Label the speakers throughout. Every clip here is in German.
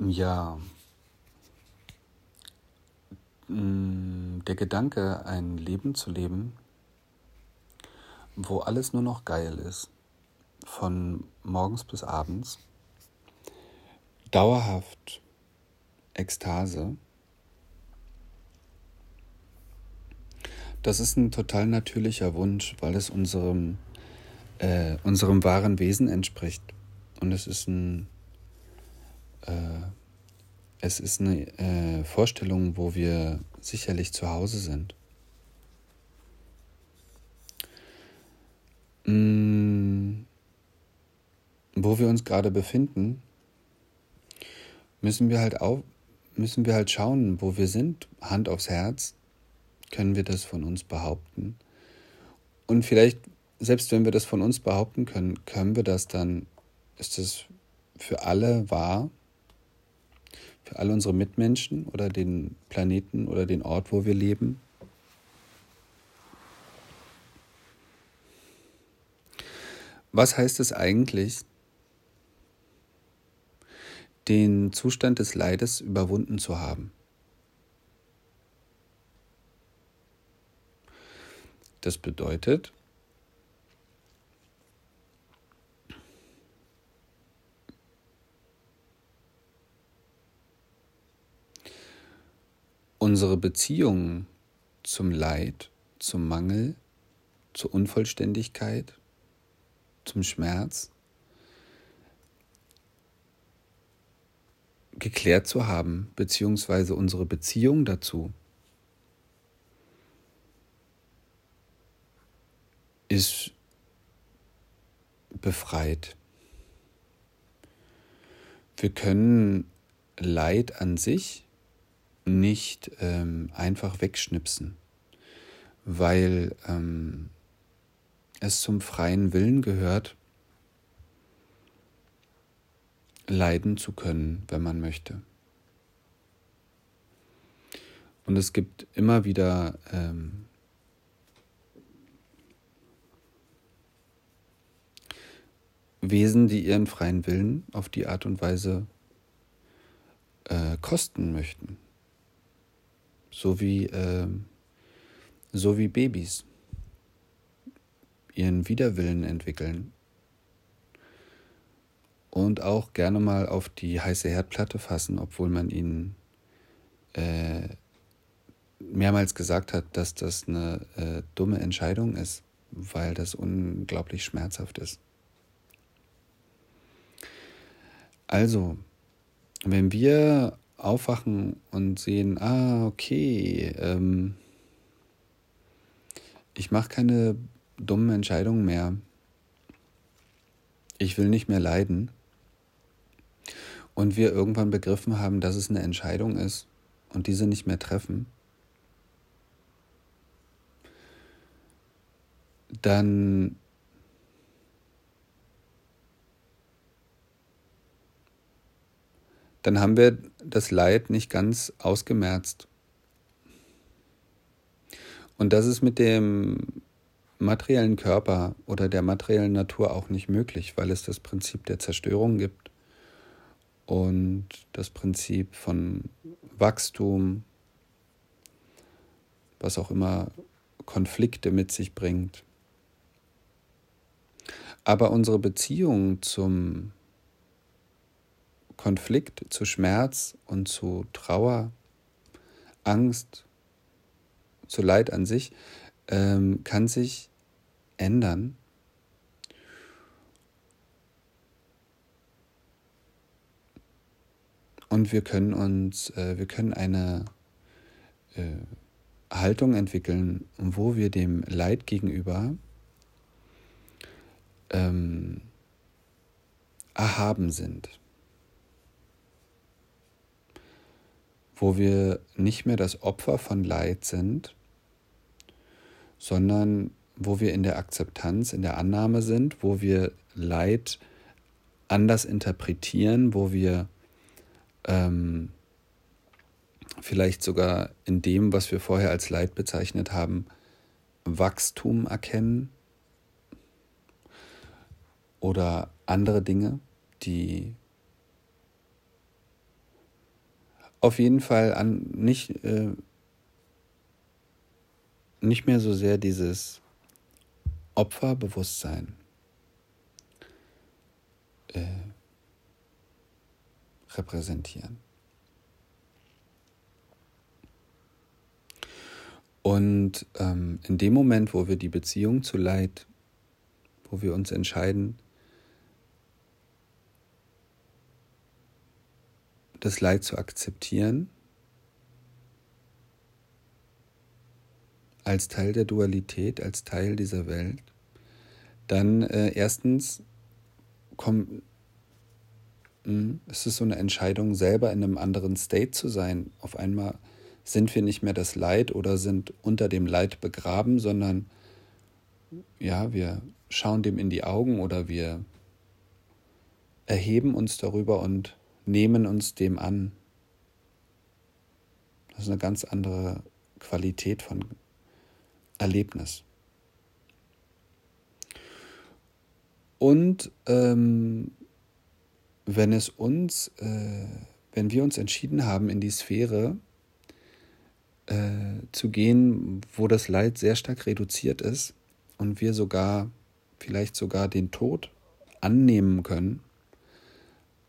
Speaker 1: Ja, mm, der Gedanke, ein Leben zu leben, wo alles nur noch geil ist, von morgens bis abends, dauerhaft Ekstase, das ist ein total natürlicher Wunsch, weil es unserem, äh, unserem wahren Wesen entspricht. Und es ist ein es ist eine äh, Vorstellung, wo wir sicherlich zu Hause sind. Mm, wo wir uns gerade befinden, müssen wir halt auf, müssen wir halt schauen, wo wir sind, Hand aufs Herz, können wir das von uns behaupten. Und vielleicht, selbst wenn wir das von uns behaupten können, können wir das dann, ist das für alle wahr? Für all unsere Mitmenschen oder den Planeten oder den Ort, wo wir leben. Was heißt es eigentlich, den Zustand des Leides überwunden zu haben? Das bedeutet, unsere Beziehung zum Leid, zum Mangel, zur Unvollständigkeit, zum Schmerz geklärt zu haben, beziehungsweise unsere Beziehung dazu ist befreit. Wir können Leid an sich nicht ähm, einfach wegschnipsen, weil ähm, es zum freien Willen gehört, leiden zu können, wenn man möchte. Und es gibt immer wieder ähm, Wesen, die ihren freien Willen auf die Art und Weise äh, kosten möchten so wie, äh, so wie Babys ihren Widerwillen entwickeln und auch gerne mal auf die heiße Herdplatte fassen, obwohl man ihnen äh, mehrmals gesagt hat, dass das eine äh, dumme Entscheidung ist, weil das unglaublich schmerzhaft ist. Also, wenn wir aufwachen und sehen, ah, okay, ähm, ich mache keine dummen Entscheidungen mehr. Ich will nicht mehr leiden. Und wir irgendwann begriffen haben, dass es eine Entscheidung ist und diese nicht mehr treffen, dann dann haben wir das Leid nicht ganz ausgemerzt. Und das ist mit dem materiellen Körper oder der materiellen Natur auch nicht möglich, weil es das Prinzip der Zerstörung gibt und das Prinzip von Wachstum, was auch immer Konflikte mit sich bringt. Aber unsere Beziehung zum Konflikt, zu Schmerz und zu Trauer, Angst, zu Leid an sich, ähm, kann sich ändern. Und wir können uns, äh, wir können eine äh, Haltung entwickeln, wo wir dem Leid gegenüber ähm, erhaben sind. Wo wir nicht mehr das Opfer von Leid sind, sondern wo wir in der Akzeptanz, in der Annahme sind, wo wir Leid anders interpretieren, wo wir ähm, vielleicht sogar in dem, was wir vorher als Leid bezeichnet haben, Wachstum erkennen oder andere Dinge, die auf jeden Fall an nicht, äh, nicht mehr so sehr dieses Opferbewusstsein äh, repräsentieren. Und ähm, in dem Moment, wo wir die Beziehung zu Leid, wo wir uns entscheiden, das Leid zu akzeptieren, als Teil der Dualität, als Teil dieser Welt, dann äh, erstens komm, mh, hm, es ist so eine Entscheidung, selber in einem anderen State zu sein. Auf einmal sind wir nicht mehr das Leid oder sind unter dem Leid begraben, sondern ja, wir schauen dem in die Augen oder wir erheben uns darüber und nehmen uns dem an. Das ist eine ganz andere Qualität von Erlebnis. Und ähm, wenn es uns, äh, wenn wir uns entschieden haben, in die Sphäre äh, zu gehen, wo das Leid sehr stark reduziert ist und wir sogar, vielleicht sogar den Tod annehmen können,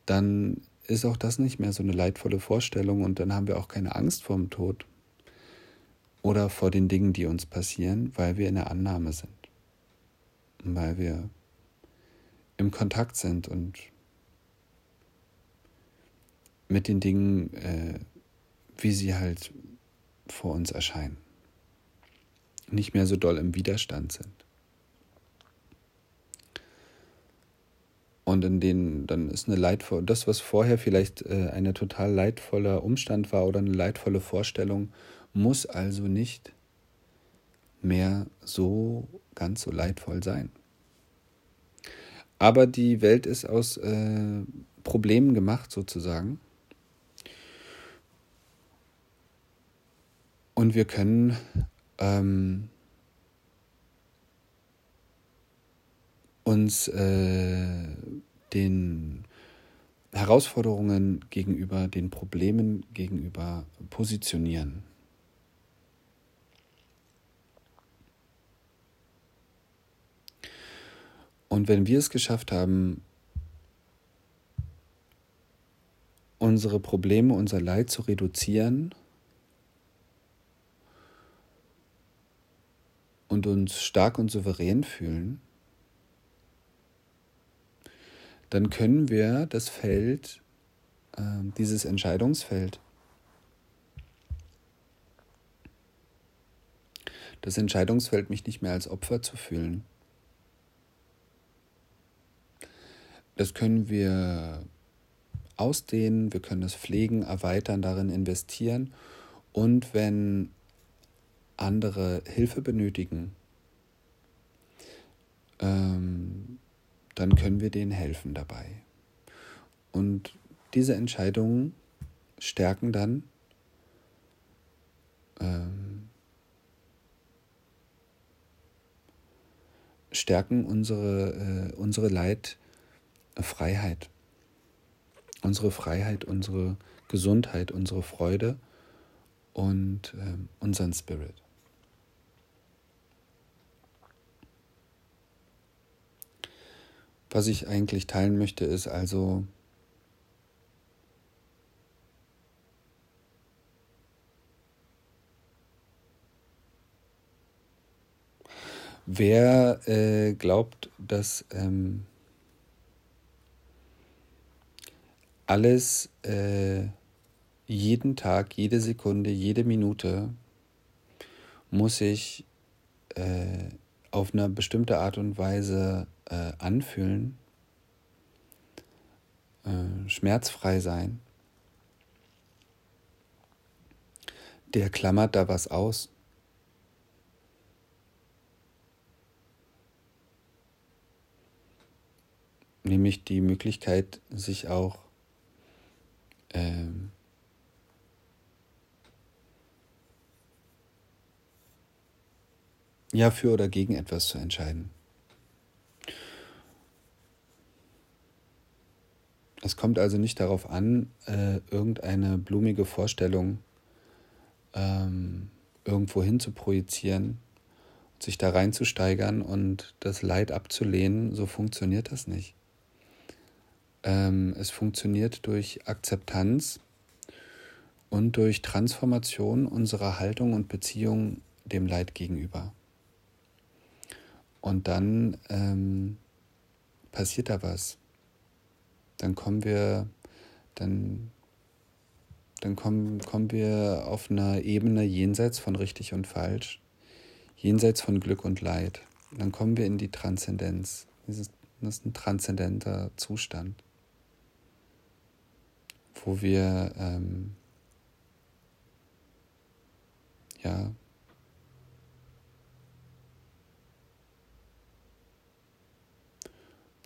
Speaker 1: dann ist auch das nicht mehr so eine leidvolle Vorstellung und dann haben wir auch keine Angst vor dem Tod oder vor den Dingen, die uns passieren, weil wir in der Annahme sind, weil wir im Kontakt sind und mit den Dingen, äh, wie sie halt vor uns erscheinen, nicht mehr so doll im Widerstand sind. Und in denen dann ist eine leidvolle, das, was vorher vielleicht äh, eine total leidvoller Umstand war oder eine leidvolle Vorstellung, muss also nicht mehr so ganz so leidvoll sein. Aber die Welt ist aus äh, Problemen gemacht sozusagen. Und wir können ähm, uns äh, den Herausforderungen gegenüber, den Problemen gegenüber positionieren. Und wenn wir es geschafft haben, unsere Probleme, unser Leid zu reduzieren und uns stark und souverän fühlen, dann können wir das Feld, äh, dieses Entscheidungsfeld, das Entscheidungsfeld, mich nicht mehr als Opfer zu fühlen, das können wir ausdehnen, wir können es pflegen, erweitern, darin investieren. Und wenn andere Hilfe benötigen, ähm, dann können wir denen helfen dabei. Und diese Entscheidungen stärken dann ähm, stärken unsere, äh, unsere Leitfreiheit. Unsere Freiheit, unsere Gesundheit, unsere Freude und äh, unseren Spirit. Was ich eigentlich teilen möchte, ist also, wer äh, glaubt, dass ähm, alles äh, jeden Tag, jede Sekunde, jede Minute muss ich äh, auf eine bestimmte Art und Weise äh, anfühlen, äh, schmerzfrei sein, der klammert da was aus. Nämlich die Möglichkeit, sich auch ähm, ja für oder gegen etwas zu entscheiden. Es kommt also nicht darauf an, äh, irgendeine blumige Vorstellung ähm, irgendwo hin zu projizieren, sich da reinzusteigern und das Leid abzulehnen. So funktioniert das nicht. Ähm, es funktioniert durch Akzeptanz und durch Transformation unserer Haltung und Beziehung dem Leid gegenüber. Und dann ähm, passiert da was. Dann kommen wir, dann, dann kommen, kommen wir auf einer Ebene jenseits von richtig und falsch, jenseits von Glück und Leid. Dann kommen wir in die Transzendenz. Das ist, das ist ein transzendenter Zustand, wo wir ähm, ja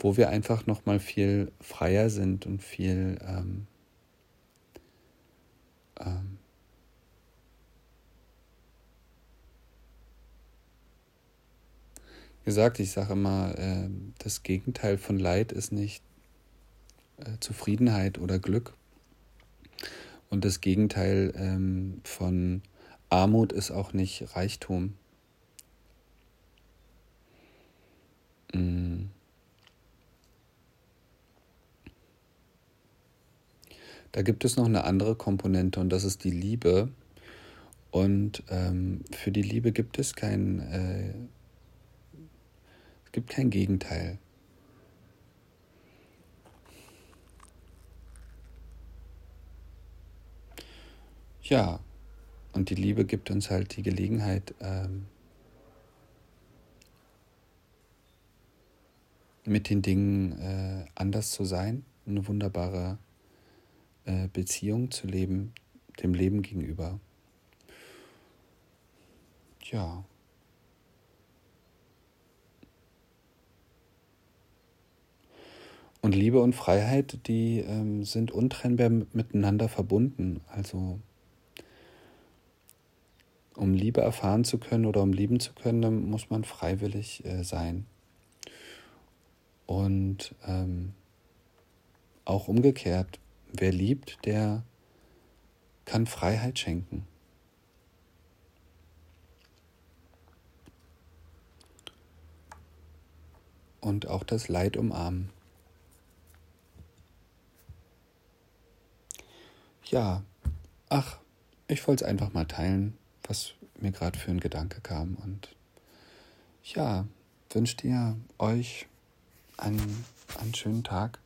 Speaker 1: wo wir einfach noch mal viel freier sind und viel ähm, ähm, gesagt, ich sage immer, äh, das Gegenteil von Leid ist nicht äh, Zufriedenheit oder Glück. Und das Gegenteil ähm, von Armut ist auch nicht Reichtum. Da gibt es noch eine andere Komponente und das ist die Liebe. Und ähm, für die Liebe gibt es kein, äh, es gibt kein Gegenteil. Ja, und die Liebe gibt uns halt die Gelegenheit, ähm, mit den Dingen äh, anders zu sein, eine wunderbare äh, Beziehung zu leben, dem Leben gegenüber. Ja. Und Liebe und Freiheit, die ähm, sind untrennbar miteinander verbunden. Also um Liebe erfahren zu können oder um lieben zu können, dann muss man freiwillig äh, sein. Und ähm, auch umgekehrt, Wer liebt, der kann Freiheit schenken. Und auch das Leid umarmen. Ja, ach, ich wollte es einfach mal teilen, was mir gerade für ein Gedanke kam. Und ja, wünscht ihr euch einen, einen schönen Tag.